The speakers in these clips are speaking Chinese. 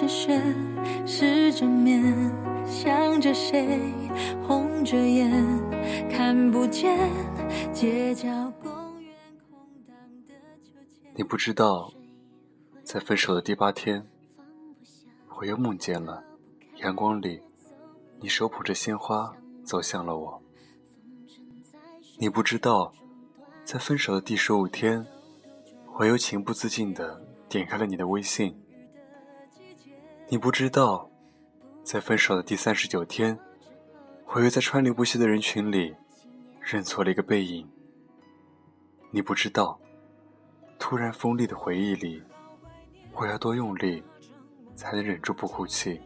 着雪，失着眠，想着谁，红着眼，看不见街角公园空荡的秋千。你不知道，在分手的第八天，我又梦见了阳光里，你手捧着鲜花走向了我。你不知道，在分手的第十五天，我又情不自禁地点开了你的微信。你不知道，在分手的第三十九天，我又在川流不息的人群里认错了一个背影。你不知道，突然锋利的回忆里，我要多用力才能忍住不哭泣？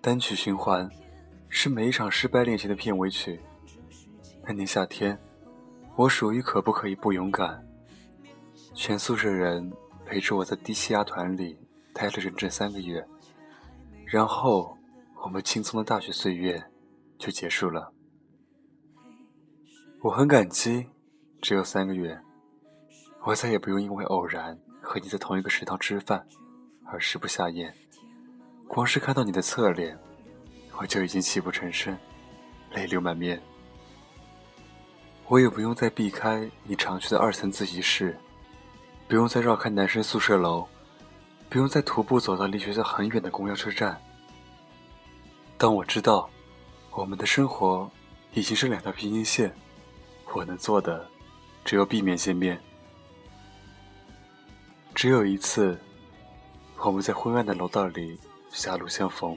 单曲循环是每一场失败恋情的片尾曲。那年夏天，我属于可不可以不勇敢？全宿舍人。陪着我在低气压团里待了整整三个月，然后我们轻松的大学岁月就结束了。我很感激，只有三个月，我再也不用因为偶然和你在同一个食堂吃饭而食不下咽。光是看到你的侧脸，我就已经泣不成声，泪流满面。我也不用再避开你常去的二层自习室。不用再绕开男生宿舍楼，不用再徒步走到离学校很远的公交车站。当我知道我们的生活已经是两条平行线，我能做的只有避免见面。只有一次，我们在昏暗的楼道里狭路相逢，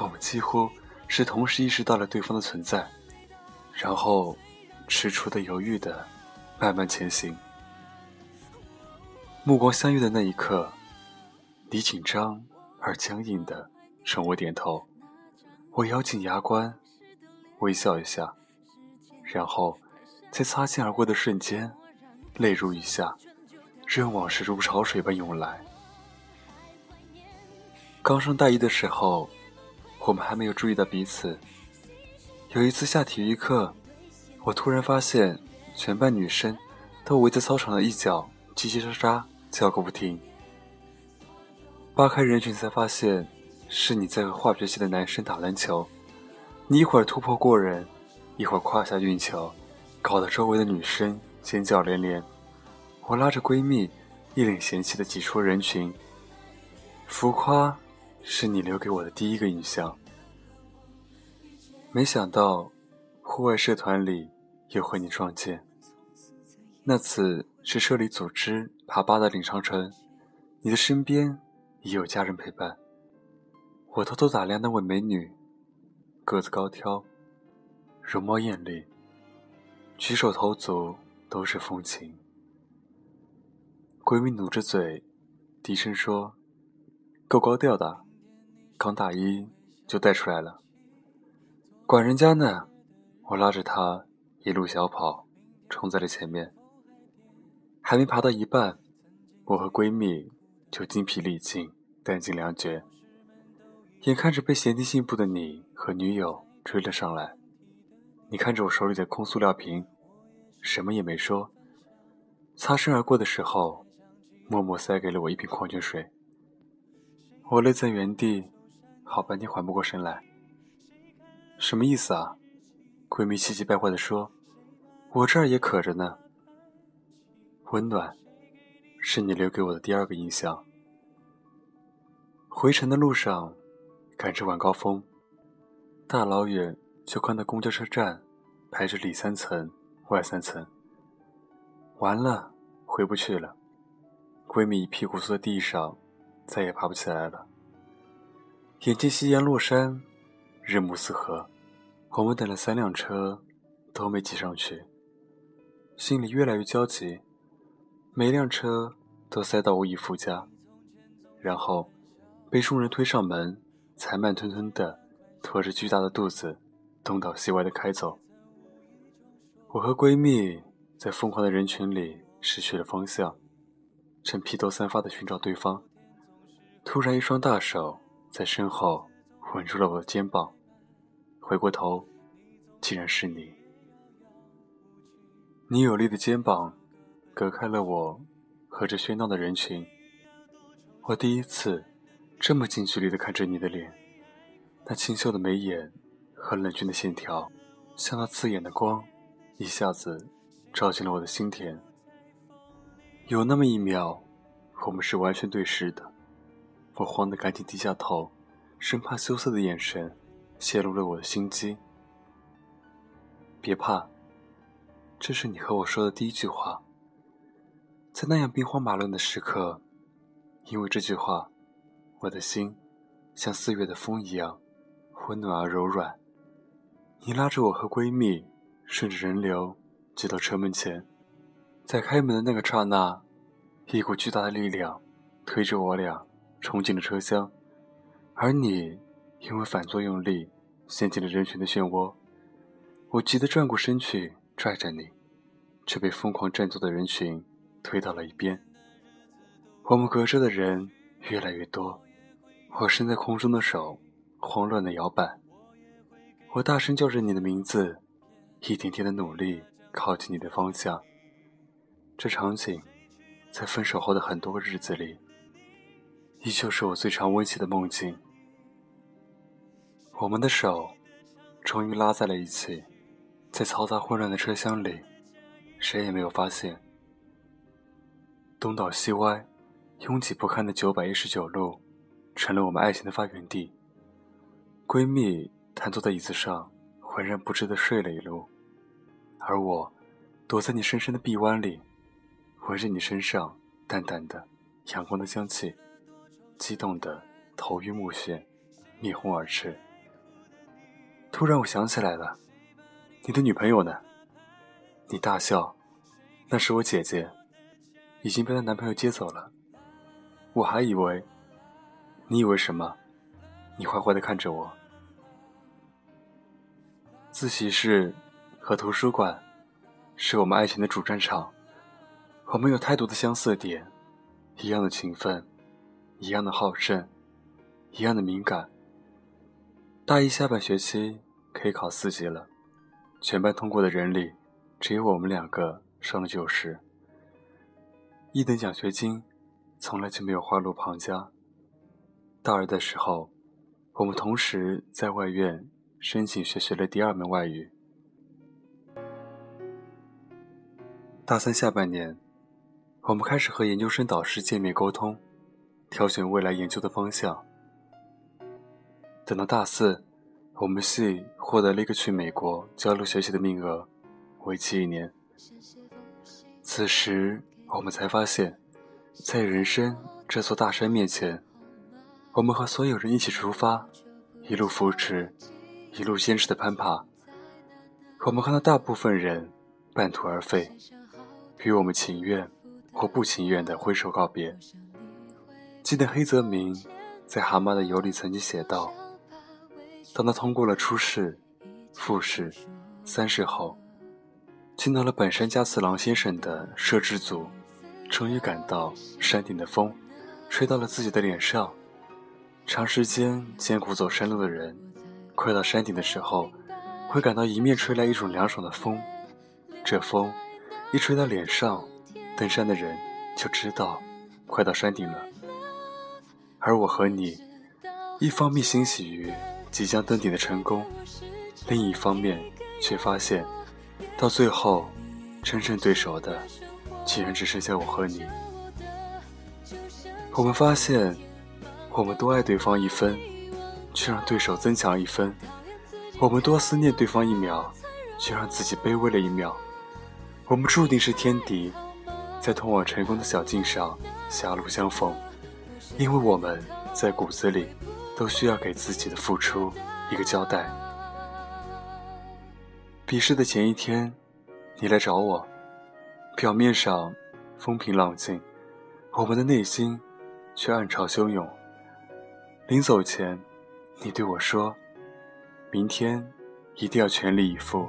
我们几乎是同时意识到了对方的存在，然后踟蹰的、犹豫的慢慢前行。目光相遇的那一刻，你紧张而僵硬的冲我点头，我咬紧牙关，微笑一下，然后在擦肩而过的瞬间，泪如雨下，任往事如潮水般涌来。刚上大一的时候，我们还没有注意到彼此。有一次下体育课，我突然发现全班女生都围在操场的一角叽叽喳喳。叫个不停，扒开人群才发现，是你在和化学系的男生打篮球。你一会儿突破过人，一会儿胯下运球，搞得周围的女生尖叫连连。我拉着闺蜜，一脸嫌弃的挤出人群。浮夸，是你留给我的第一个印象。没想到，户外社团里又和你撞见。那次是社里组织。爬八达岭长城，你的身边已有家人陪伴。我偷偷打量那位美女，个子高挑，容貌艳丽，举手投足都是风情。闺蜜努着嘴，低声说：“够高调的，刚大一就带出来了。”管人家呢！我拉着她一路小跑，冲在了前面。还没爬到一半，我和闺蜜就精疲力尽、弹尽粮绝，眼看着被嫌弃进步的你和女友追了上来。你看着我手里的空塑料瓶，什么也没说，擦身而过的时候，默默塞给了我一瓶矿泉水。我愣在原地，好半天缓不过神来。什么意思啊？闺蜜气急败坏地说：“我这儿也渴着呢。”温暖，是你留给我的第二个印象。回程的路上，赶着晚高峰，大老远就看到公交车站排着里三层外三层。完了，回不去了。闺蜜一屁股坐在地上，再也爬不起来了。眼见夕阳落山，日暮四合，我们等了三辆车，都没挤上去，心里越来越焦急。每辆车都塞到我椅副驾，然后被众人推上门，才慢吞吞的拖着巨大的肚子东倒西歪的开走。我和闺蜜在疯狂的人群里失去了方向，正披头散发的寻找对方，突然一双大手在身后吻住了我的肩膀，回过头，竟然是你。你有力的肩膀。隔开了我和这喧闹的人群，我第一次这么近距离的看着你的脸，那清秀的眉眼和冷峻的线条，像那刺眼的光，一下子照进了我的心田。有那么一秒，我们是完全对视的，我慌得赶紧低下头，生怕羞涩的眼神泄露了我的心机。别怕，这是你和我说的第一句话，在那样兵荒马乱的时刻。因为这句话，我的心像四月的风一样温暖而柔软。你拉着我和闺蜜，顺着人流挤到车门前，在开门的那个刹那，一股巨大的力量推着我俩冲进了车厢，而你因为反作用力陷进了人群的漩涡。我急得转过身去拽着你，却被疯狂占座的人群推到了一边。我们隔着的人越来越多，我伸在空中的手慌乱的摇摆，我大声叫着你的名字，一点点的努力靠近你的方向。这场景，在分手后的很多个日子里，依旧是我最常温习的梦境。我们的手终于拉在了一起，在嘈杂混乱的车厢里，谁也没有发现。东倒西歪。拥挤不堪的九百一十九路，成了我们爱情的发源地。闺蜜瘫坐在椅子上，浑然不知的睡了一路，而我躲在你深深的臂弯里，闻着你身上淡淡的阳光的香气，激动的头晕目眩，面红耳赤。突然，我想起来了，你的女朋友呢？你大笑，那是我姐姐，已经被她男朋友接走了。我还以为，你以为什么？你坏坏的看着我。自习室和图书馆是我们爱情的主战场，我们有太多的相似点，一样的勤奋，一样的好胜，一样的敏感。大一下半学期可以考四级了，全班通过的人里，只有我们两个上了九十，一等奖学金。从来就没有花落旁家。大二的时候，我们同时在外院申请学学了第二门外语。大三下半年，我们开始和研究生导师见面沟通，挑选未来研究的方向。等到大四，我们系获得了一个去美国交流学习的名额，为期一年。此时，我们才发现。在人生这座大山面前，我们和所有人一起出发，一路扶持，一路坚持的攀爬。我们看到大部分人半途而废，与我们情愿或不情愿的挥手告别。记得黑泽明在《蛤蟆的油》里曾经写道：“当他通过了初试、复试、三试后，进到了本山加次郎先生的摄制组。”终于感到山顶的风，吹到了自己的脸上。长时间艰苦走山路的人，快到山顶的时候，会感到迎面吹来一种凉爽的风。这风一吹到脸上，登山的人就知道快到山顶了。而我和你，一方面欣喜于即将登顶的成功，另一方面却发现，到最后，真正对手的。竟然只剩下我和你。我们发现，我们多爱对方一分，却让对手增强一分；我们多思念对方一秒，却让自己卑微了一秒。我们注定是天敌，在通往成功的小径上狭路相逢，因为我们在骨子里都需要给自己的付出一个交代。笔试的前一天，你来找我。表面上风平浪静，我们的内心却暗潮汹涌。临走前，你对我说：“明天一定要全力以赴，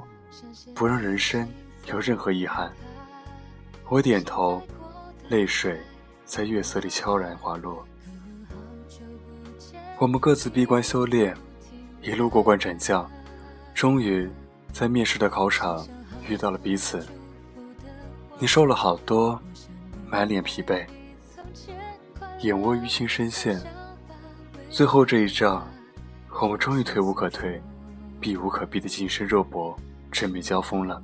不让人生有任何遗憾。”我点头，泪水在月色里悄然滑落。我们各自闭关修炼，一路过关斩将，终于在面试的考场遇到了彼此。你瘦了好多，满脸疲惫。眼窝淤青深陷。最后这一仗，我们终于退无可退，避无可避的近身肉搏正面交锋了。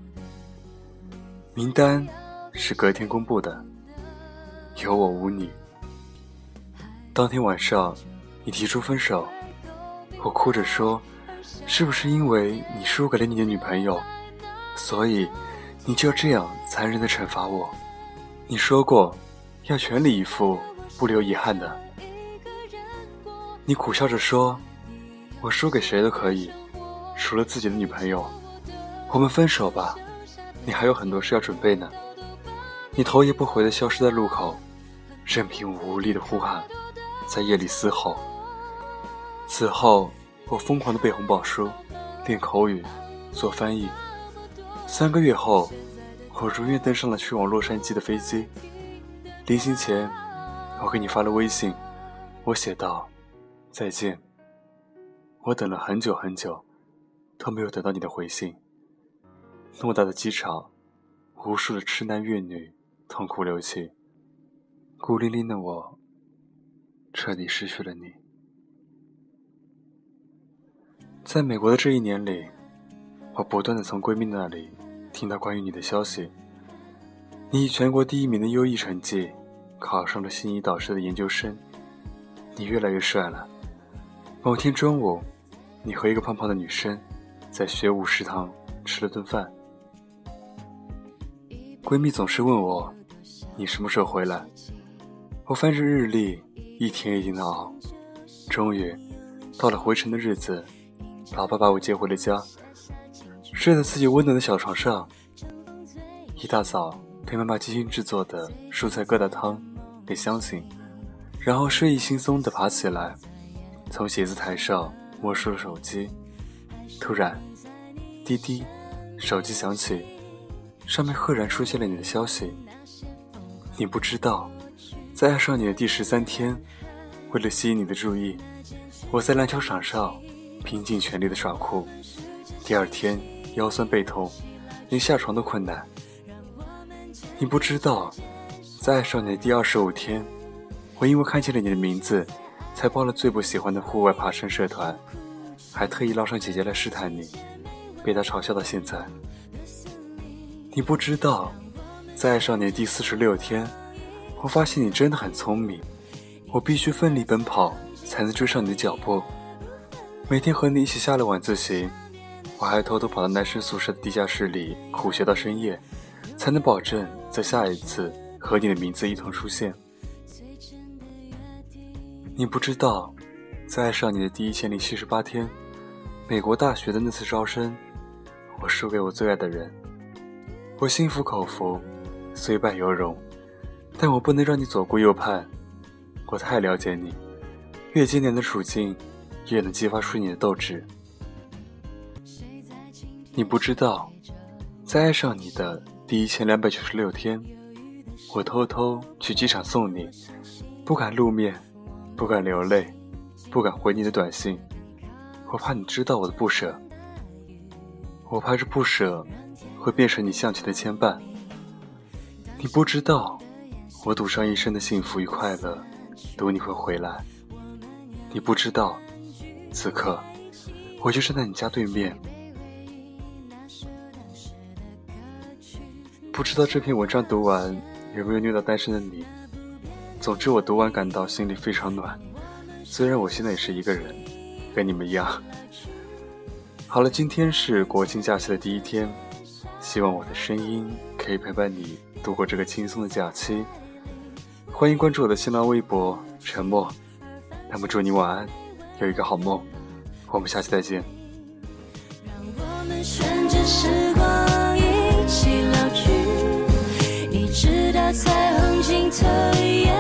名单是隔天公布的，有我无你。当天晚上，你提出分手，我哭着说：“是不是因为你输给了你的女朋友，所以你就这样残忍的惩罚我？”你说过要全力以赴，不留遗憾的。你苦笑着说：“我输给谁都可以，除了自己的女朋友。我们分手吧，你还有很多事要准备呢。”你头也不回地消失在路口，任凭我无力的呼喊，在夜里嘶吼。此后，我疯狂地背红宝书，练口语，做翻译。三个月后，我如愿登上了去往洛杉矶的飞机。临行前，我给你发了微信，我写道。再见。我等了很久很久，都没有得到你的回信。偌大的机场，无数的痴男怨女痛哭流涕，孤零零的我，彻底失去了你。在美国的这一年里，我不断的从闺蜜那里听到关于你的消息。你以全国第一名的优异成绩，考上了心仪导师的研究生。你越来越帅了。某天中午，你和一个胖胖的女生在学武食堂吃了顿饭。闺蜜总是问我：“你什么时候回来？”我翻着日历，一天一天的熬。终于，到了回程的日子，老爸把我接回了家，睡在自己温暖的小床上。一大早，给妈妈精心制作的蔬菜疙瘩汤给香醒，然后睡意惺忪的爬起来。从写字台上摸出了手机，突然，滴滴，手机响起，上面赫然出现了你的消息。你不知道，在爱上你的第十三天，为了吸引你的注意，我在篮球场上拼尽全力的耍酷。第二天腰酸背痛，连下床都困难。你不知道，在爱上你的第二十五天，我因为看见了你的名字。才报了最不喜欢的户外爬山社团，还特意捞上姐姐来试探你，被她嘲笑到现在。你不知道，在爱上你的第四十六天，我发现你真的很聪明，我必须奋力奔跑才能追上你的脚步。每天和你一起下了晚自习，我还偷偷跑到男生宿舍的地下室里苦学到深夜，才能保证在下一次和你的名字一同出现。你不知道，在爱上你的第一千零七十八天，美国大学的那次招生，我输给我最爱的人。我心服口服，虽败犹荣，但我不能让你左顾右盼。我太了解你，越艰难的处境，越能激发出你的斗志。你不知道，在爱上你的第一千两百九十六天，我偷偷去机场送你，不敢露面。不敢流泪，不敢回你的短信，我怕你知道我的不舍。我怕这不舍会变成你向前的牵绊。你不知道，我赌上一生的幸福与快乐，赌你会回来。你不知道，此刻我就站在你家对面。不知道这篇文章读完有没有虐到单身的你？总之，我读完感到心里非常暖。虽然我现在也是一个人，跟你们一样。好了，今天是国庆假期的第一天，希望我的声音可以陪伴你度过这个轻松的假期。欢迎关注我的新浪微博“沉默”。那么，祝你晚安，有一个好梦。我们下期再见。让我们顺着时光一起老去，一直到彩虹尽头。